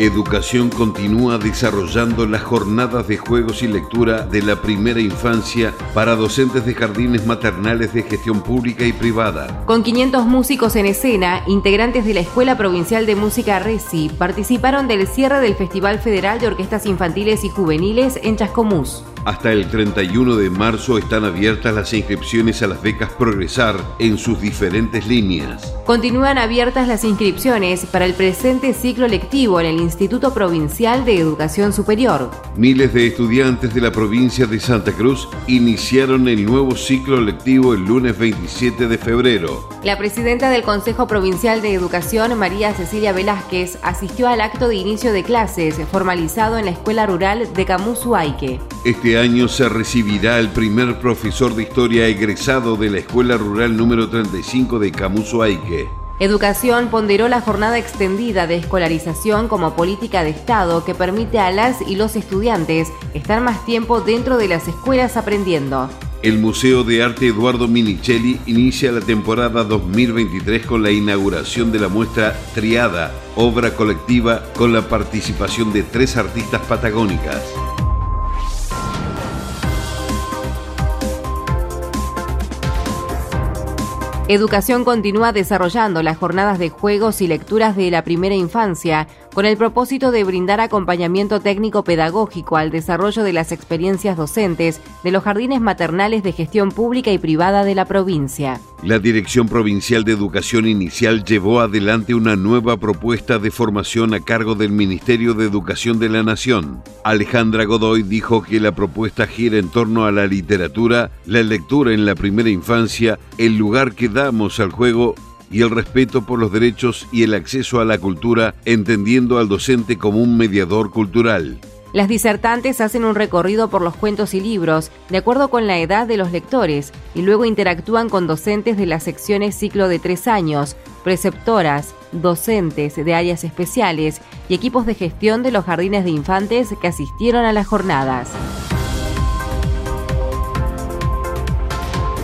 Educación continúa desarrollando las jornadas de juegos y lectura de la primera infancia para docentes de jardines maternales de gestión pública y privada. Con 500 músicos en escena, integrantes de la Escuela Provincial de Música RECI participaron del cierre del Festival Federal de Orquestas Infantiles y Juveniles en Chascomús. Hasta el 31 de marzo están abiertas las inscripciones a las becas Progresar en sus diferentes líneas. Continúan abiertas las inscripciones para el presente ciclo lectivo en el Instituto Provincial de Educación Superior. Miles de estudiantes de la provincia de Santa Cruz iniciaron el nuevo ciclo lectivo el lunes 27 de febrero. La presidenta del Consejo Provincial de Educación, María Cecilia Velázquez, asistió al acto de inicio de clases formalizado en la Escuela Rural de Camusuaique. Este año se recibirá el primer profesor de historia egresado de la Escuela Rural número 35 de Camusuaique. Educación ponderó la jornada extendida de escolarización como política de Estado que permite a las y los estudiantes estar más tiempo dentro de las escuelas aprendiendo. El Museo de Arte Eduardo Minichelli inicia la temporada 2023 con la inauguración de la muestra Triada, obra colectiva con la participación de tres artistas patagónicas. Educación continúa desarrollando las jornadas de juegos y lecturas de la primera infancia con el propósito de brindar acompañamiento técnico pedagógico al desarrollo de las experiencias docentes de los jardines maternales de gestión pública y privada de la provincia. La Dirección Provincial de Educación Inicial llevó adelante una nueva propuesta de formación a cargo del Ministerio de Educación de la Nación. Alejandra Godoy dijo que la propuesta gira en torno a la literatura, la lectura en la primera infancia, el lugar que damos al juego y el respeto por los derechos y el acceso a la cultura, entendiendo al docente como un mediador cultural. Las disertantes hacen un recorrido por los cuentos y libros de acuerdo con la edad de los lectores y luego interactúan con docentes de las secciones ciclo de tres años, preceptoras, docentes de áreas especiales y equipos de gestión de los jardines de infantes que asistieron a las jornadas.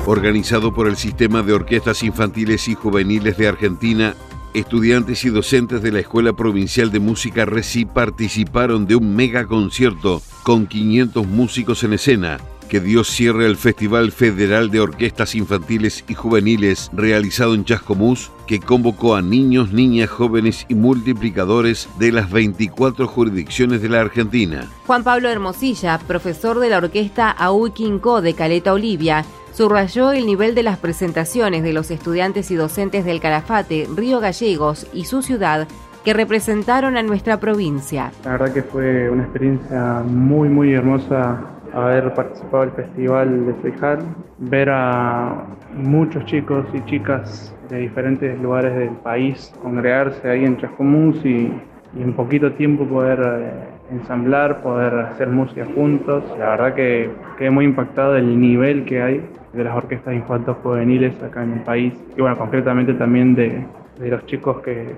Organizado por el Sistema de Orquestas Infantiles y Juveniles de Argentina, estudiantes y docentes de la Escuela Provincial de Música RECI participaron de un mega concierto con 500 músicos en escena que dio cierre al Festival Federal de Orquestas Infantiles y Juveniles realizado en Chascomús, que convocó a niños, niñas, jóvenes y multiplicadores de las 24 jurisdicciones de la Argentina. Juan Pablo Hermosilla, profesor de la orquesta Auquinco de Caleta Olivia, subrayó el nivel de las presentaciones de los estudiantes y docentes del Calafate, Río Gallegos y su ciudad que representaron a nuestra provincia. La verdad que fue una experiencia muy, muy hermosa haber participado del Festival de Feijal, ver a muchos chicos y chicas de diferentes lugares del país congregarse ahí en Chascomús y, y en poquito tiempo poder eh, ensamblar, poder hacer música juntos. La verdad que quedé muy impactado del nivel que hay de las orquestas infantos juveniles acá en el país. Y bueno, concretamente también de, los chicos que,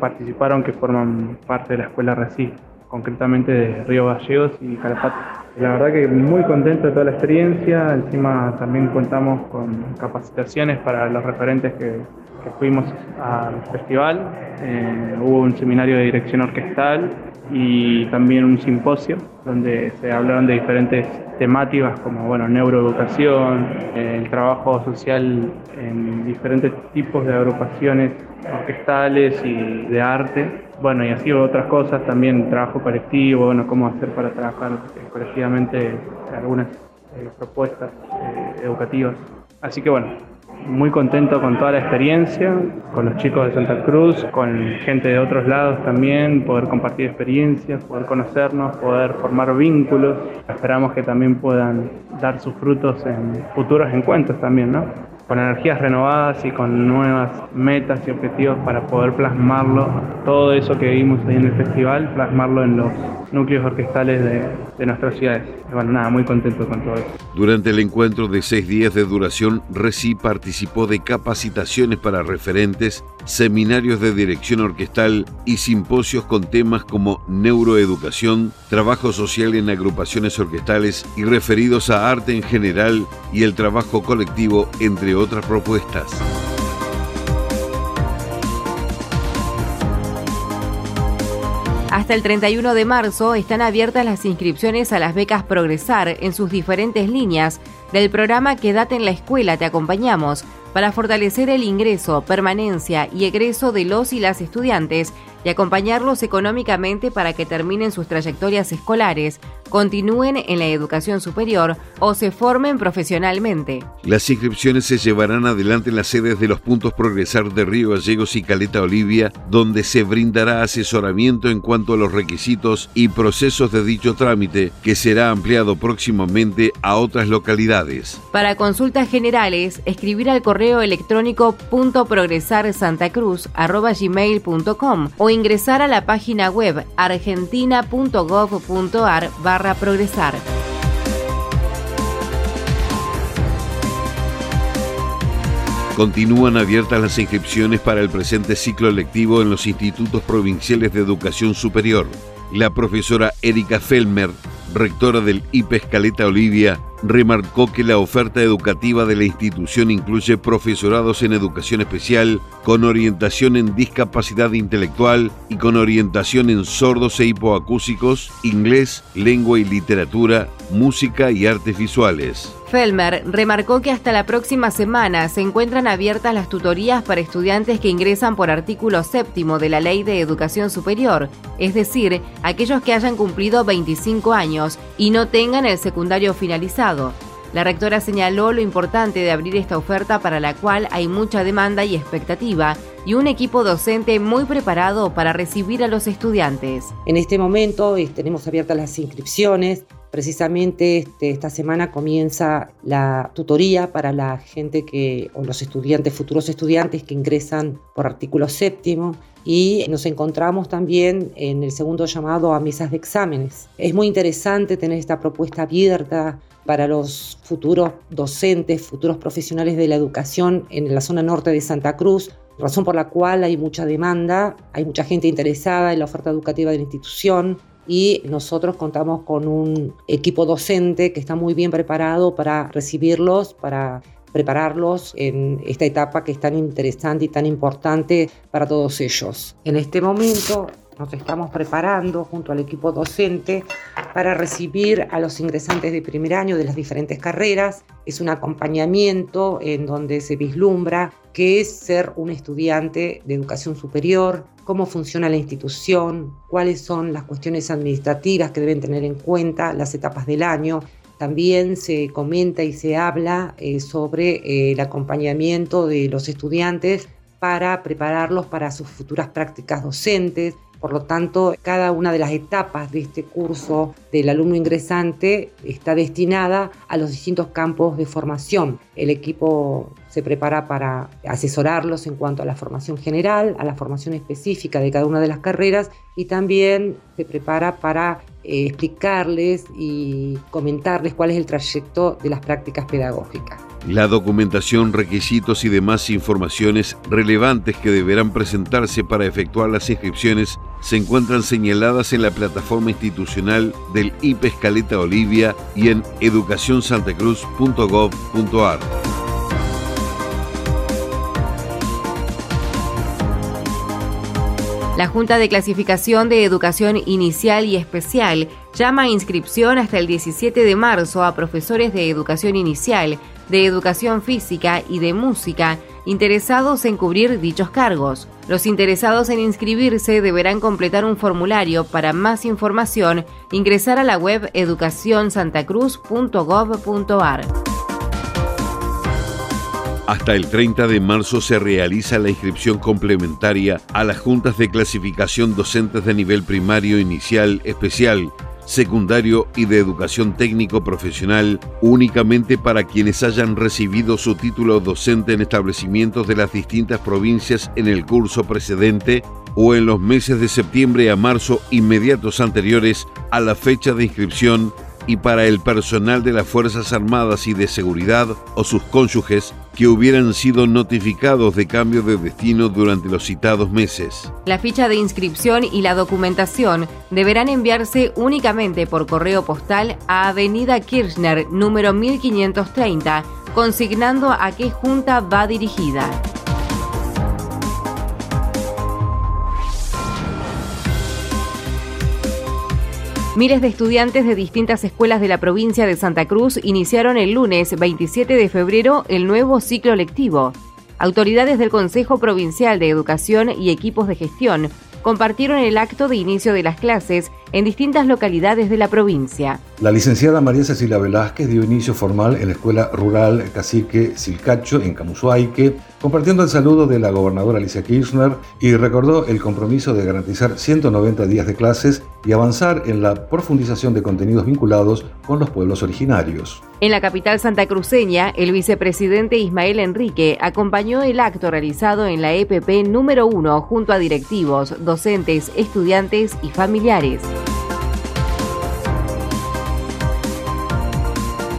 participaron, que forman parte de la escuela RECI, concretamente de Río Gallegos y Calafate. La verdad que muy contento de toda la experiencia, encima también contamos con capacitaciones para los referentes que, fuimos al festival, eh, hubo un seminario de dirección orquestal y también un simposio donde se hablaron de diferentes temáticas como bueno, neuroeducación, el trabajo social en diferentes tipos de agrupaciones orquestales y de arte. Bueno, y así otras cosas, también trabajo colectivo, bueno, cómo hacer para trabajar colectivamente algunas eh, propuestas eh, educativas. Así que bueno, muy contento con toda la experiencia, con los chicos de Santa Cruz, con gente de otros lados también, poder compartir experiencias, poder conocernos, poder formar vínculos. Esperamos que también puedan dar sus frutos en futuros encuentros también, ¿no? Con energías renovadas y con nuevas metas y objetivos para poder plasmarlo, todo eso que vimos ahí en el festival, plasmarlo en los núcleos orquestales de, nuestras ciudades. bueno, nada, muy contento con todo. Durante el encuentro de seis días de duración, RECI participó de capacitaciones para referentes, seminarios de dirección orquestal y simposios con temas como neuroeducación, trabajo social en agrupaciones orquestales y referidos a arte en general y el trabajo colectivo, entre otras propuestas. Hasta el 31 de marzo están abiertas las inscripciones a las becas Progresar en sus diferentes líneas del programa Quédate en la escuela, te acompañamos, para fortalecer el ingreso, permanencia y egreso de los y las estudiantes y acompañarlos económicamente para que terminen sus trayectorias escolares, continúen en la educación superior o se formen profesionalmente. Las inscripciones se llevarán adelante en las sedes de los puntos Progresar de Río Gallegos y Caleta Olivia, donde se brindará asesoramiento en cuanto a los requisitos y procesos de dicho trámite, que será ampliado próximamente a otras localidades. Para consultas generales, escribir al correo electrónico gmail.com o ingresar a la página web argentina.gov.ar barra progresar. Continúan abiertas las inscripciones para el presente ciclo lectivo en los institutos provinciales de educación superior. La profesora Erika Felmer, rectora del IPES Caleta Olivia, remarcó que la oferta educativa de la institución incluye profesorados en educación especial, con orientación en discapacidad intelectual y con orientación en sordos e hipoacúsicos, inglés, lengua y literatura, música y artes visuales. Felmer remarcó que hasta la próxima semana se encuentran abiertas las tutorías para estudiantes que ingresan por artículo séptimo de la Ley de Educación Superior, es decir, aquellos que hayan cumplido 25 años y no tengan el secundario finalizado. La rectora señaló lo importante de abrir esta oferta para la cual hay mucha demanda y expectativa y un equipo docente muy preparado para recibir a los estudiantes. En este momento tenemos abiertas las inscripciones Precisamente este, esta semana comienza la tutoría para la gente que, o los estudiantes, futuros estudiantes que ingresan por artículo séptimo y nos encontramos también en el segundo llamado a mesas de exámenes. Es muy interesante tener esta propuesta abierta para los futuros docentes, futuros profesionales de la educación en la zona norte de Santa Cruz, razón por la cual hay mucha demanda, hay mucha gente interesada en la oferta educativa de la institución y nosotros contamos con un equipo docente que está muy bien preparado para recibirlos, para prepararlos en esta etapa que es tan interesante y tan importante para todos ellos. En este momento nos estamos preparando junto al equipo docente para recibir a los ingresantes de primer año de las diferentes carreras. Es un acompañamiento en donde se vislumbra qué es ser un estudiante de educación superior, cómo funciona la institución, cuáles son las cuestiones administrativas que deben tener en cuenta, las etapas del año. También se comenta y se habla eh, sobre eh, el acompañamiento de los estudiantes para prepararlos para sus futuras prácticas docentes, por lo tanto, cada una de las etapas de este curso del alumno ingresante está destinada a los distintos campos de formación. El equipo se prepara para asesorarlos en cuanto a la formación general, a la formación específica de cada una de las carreras y también se prepara para eh, explicarles y comentarles cuál es el trayecto de las prácticas pedagógicas. La documentación, requisitos y demás informaciones relevantes que deberán presentarse para efectuar las inscripciones se encuentran señaladas en la plataforma institucional del IP Escaleta Olivia y en educacionsantacruz.gov.ar. La Junta de Clasificación de Educación Inicial y Especial llama a inscripción hasta el 17 de marzo a profesores de educación inicial, de educación física y de música interesados en cubrir dichos cargos. Los interesados en inscribirse deberán completar un formulario. Para más información, ingresar a la web educacionsantacruz.gov.ar. Hasta el 30 de marzo se realiza la inscripción complementaria a las juntas de clasificación docentes de nivel primario, inicial, especial, secundario y de educación técnico profesional únicamente para quienes hayan recibido su título docente en establecimientos de las distintas provincias en el curso precedente o en los meses de septiembre a marzo inmediatos anteriores a la fecha de inscripción y para el personal de las Fuerzas Armadas y de Seguridad o sus cónyuges que hubieran sido notificados de cambio de destino durante los citados meses. La ficha de inscripción y la documentación deberán enviarse únicamente por correo postal a Avenida Kirchner, número 1530, consignando a qué junta va dirigida. Miles de estudiantes de distintas escuelas de la provincia de Santa Cruz iniciaron el lunes 27 de febrero el nuevo ciclo lectivo. Autoridades del Consejo Provincial de Educación y equipos de gestión compartieron el acto de inicio de las clases en distintas localidades de la provincia. La licenciada María Cecilia Velázquez dio inicio formal en la Escuela Rural Cacique Silcacho en Camusuaique, compartiendo el saludo de la gobernadora Alicia Kirchner y recordó el compromiso de garantizar 190 días de clases y avanzar en la profundización de contenidos vinculados con los pueblos originarios. En la capital santacruceña, el vicepresidente Ismael Enrique acompañó el acto realizado en la EPP número 1 junto a directivos, docentes, estudiantes y familiares.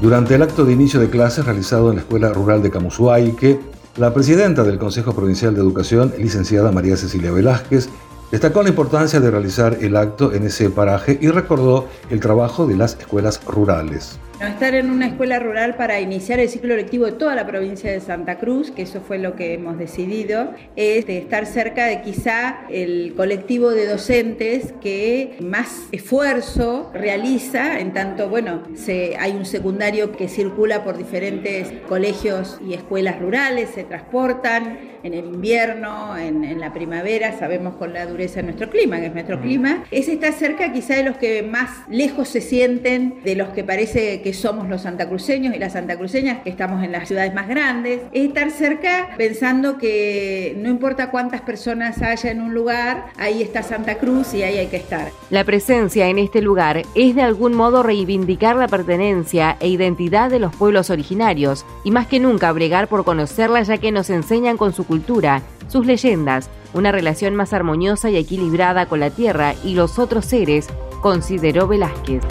Durante el acto de inicio de clases realizado en la Escuela Rural de Camusuaique, la presidenta del Consejo Provincial de Educación, licenciada María Cecilia Velázquez, Destacó la importancia de realizar el acto en ese paraje y recordó el trabajo de las escuelas rurales. Estar en una escuela rural para iniciar el ciclo lectivo de toda la provincia de Santa Cruz, que eso fue lo que hemos decidido, es de estar cerca de quizá el colectivo de docentes que más esfuerzo realiza, en tanto, bueno, se, hay un secundario que circula por diferentes colegios y escuelas rurales, se transportan en el invierno, en, en la primavera, sabemos con la dureza de nuestro clima, que es nuestro clima, es estar cerca quizá de los que más lejos se sienten de los que parece que somos los santacruceños y las santacruceñas que estamos en las ciudades más grandes, es estar cerca pensando que no importa cuántas personas haya en un lugar, ahí está Santa Cruz y ahí hay que estar. La presencia en este lugar es de algún modo reivindicar la pertenencia e identidad de los pueblos originarios y más que nunca bregar por conocerla ya que nos enseñan con su cultura, sus leyendas, una relación más armoniosa y equilibrada con la tierra y los otros seres, consideró Velázquez.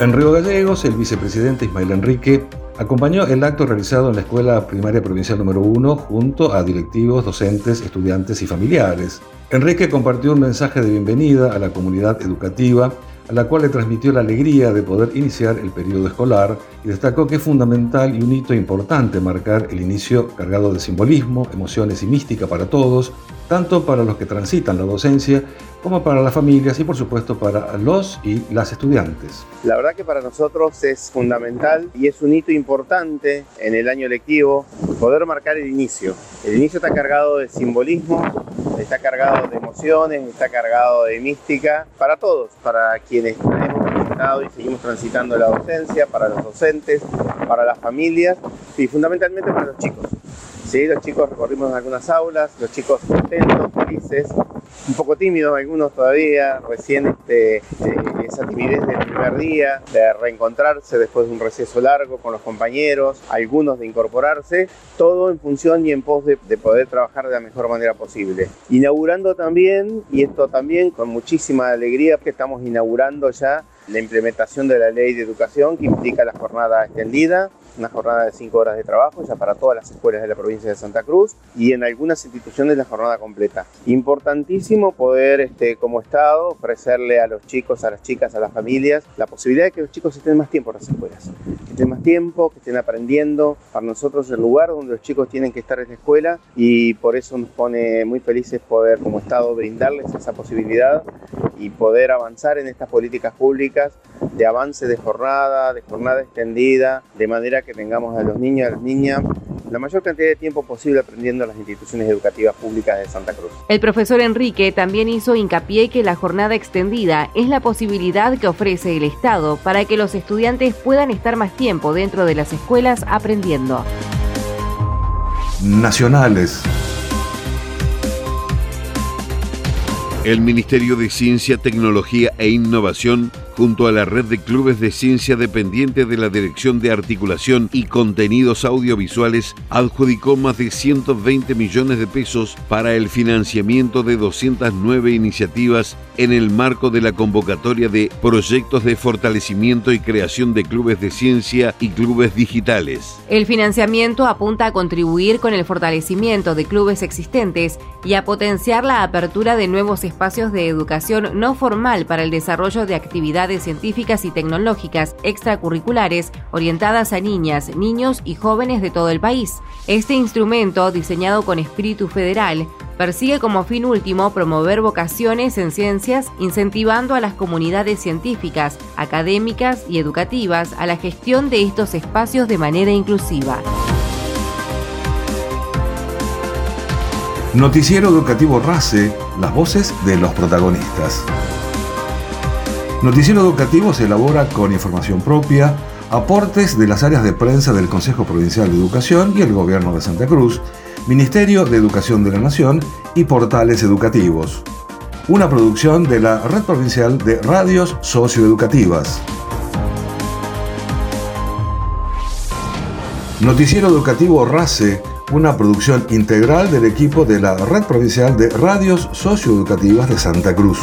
En Río Gallegos, el vicepresidente Ismael Enrique acompañó el acto realizado en la Escuela Primaria Provincial número 1 junto a directivos, docentes, estudiantes y familiares. Enrique compartió un mensaje de bienvenida a la comunidad educativa, a la cual le transmitió la alegría de poder iniciar el periodo escolar y destacó que es fundamental y un hito importante marcar el inicio cargado de simbolismo, emociones y mística para todos, tanto para los que transitan la docencia como para las familias y por supuesto para los y las estudiantes. La verdad que para nosotros es fundamental y es un hito importante en el año lectivo poder marcar el inicio. El inicio está cargado de simbolismo, está cargado de emociones, está cargado de mística para todos, para quienes hemos transitado y seguimos transitando la docencia, para los docentes, para las familias y fundamentalmente para los chicos. Sí, los chicos recorrimos algunas aulas, los chicos contentos, felices, un poco tímidos algunos todavía, recién este, este, esa timidez del primer día, de reencontrarse después de un receso largo con los compañeros, algunos de incorporarse, todo en función y en pos de, de poder trabajar de la mejor manera posible. Inaugurando también, y esto también con muchísima alegría, que estamos inaugurando ya la implementación de la ley de educación que implica la jornada extendida, una jornada de cinco horas de trabajo ya para todas las escuelas de la provincia de Santa Cruz y en algunas instituciones la jornada completa. Importantísimo poder, este, como Estado, ofrecerle a los chicos, a las chicas, a las familias, la posibilidad de que los chicos estén más tiempo en las escuelas, que estén más tiempo, que estén aprendiendo. Para nosotros el lugar donde los chicos tienen que estar es la escuela y por eso nos pone muy felices poder como Estado brindarles esa posibilidad y poder avanzar en estas políticas públicas de avance de jornada, de jornada extendida, de manera que tengamos a los niños y a las niñas la mayor cantidad de tiempo posible aprendiendo en las instituciones educativas públicas de Santa Cruz. El profesor Enrique también hizo hincapié que la jornada extendida es la posibilidad que ofrece el Estado para que los estudiantes puedan estar más tiempo dentro de las escuelas aprendiendo. Nacionales. El Ministerio de Ciencia, Tecnología e Innovación, junto a la red de clubes de ciencia dependiente de la Dirección de Articulación y Contenidos Audiovisuales, adjudicó más de 120 millones de pesos para el financiamiento de 209 iniciativas en el marco de la convocatoria de proyectos de fortalecimiento y creación de clubes de ciencia y clubes digitales. El financiamiento apunta a contribuir con el fortalecimiento de clubes existentes y a potenciar la apertura de nuevos espacios de educación no formal para el desarrollo de actividades científicas y tecnológicas extracurriculares orientadas a niñas, niños y jóvenes de todo el país. Este instrumento, diseñado con espíritu federal, persigue como fin último promover vocaciones en ciencias, incentivando a las comunidades científicas, académicas y educativas a la gestión de estos espacios de manera inclusiva. Noticiero Educativo RACE, las voces de los protagonistas. Noticiero Educativo se elabora con información propia, aportes de las áreas de prensa del Consejo Provincial de Educación y el Gobierno de Santa Cruz, Ministerio de Educación de la Nación y portales educativos. Una producción de la Red Provincial de Radios Socioeducativas. Noticiero Educativo RACE una producción integral del equipo de la Red Provincial de Radios Socioeducativas de Santa Cruz.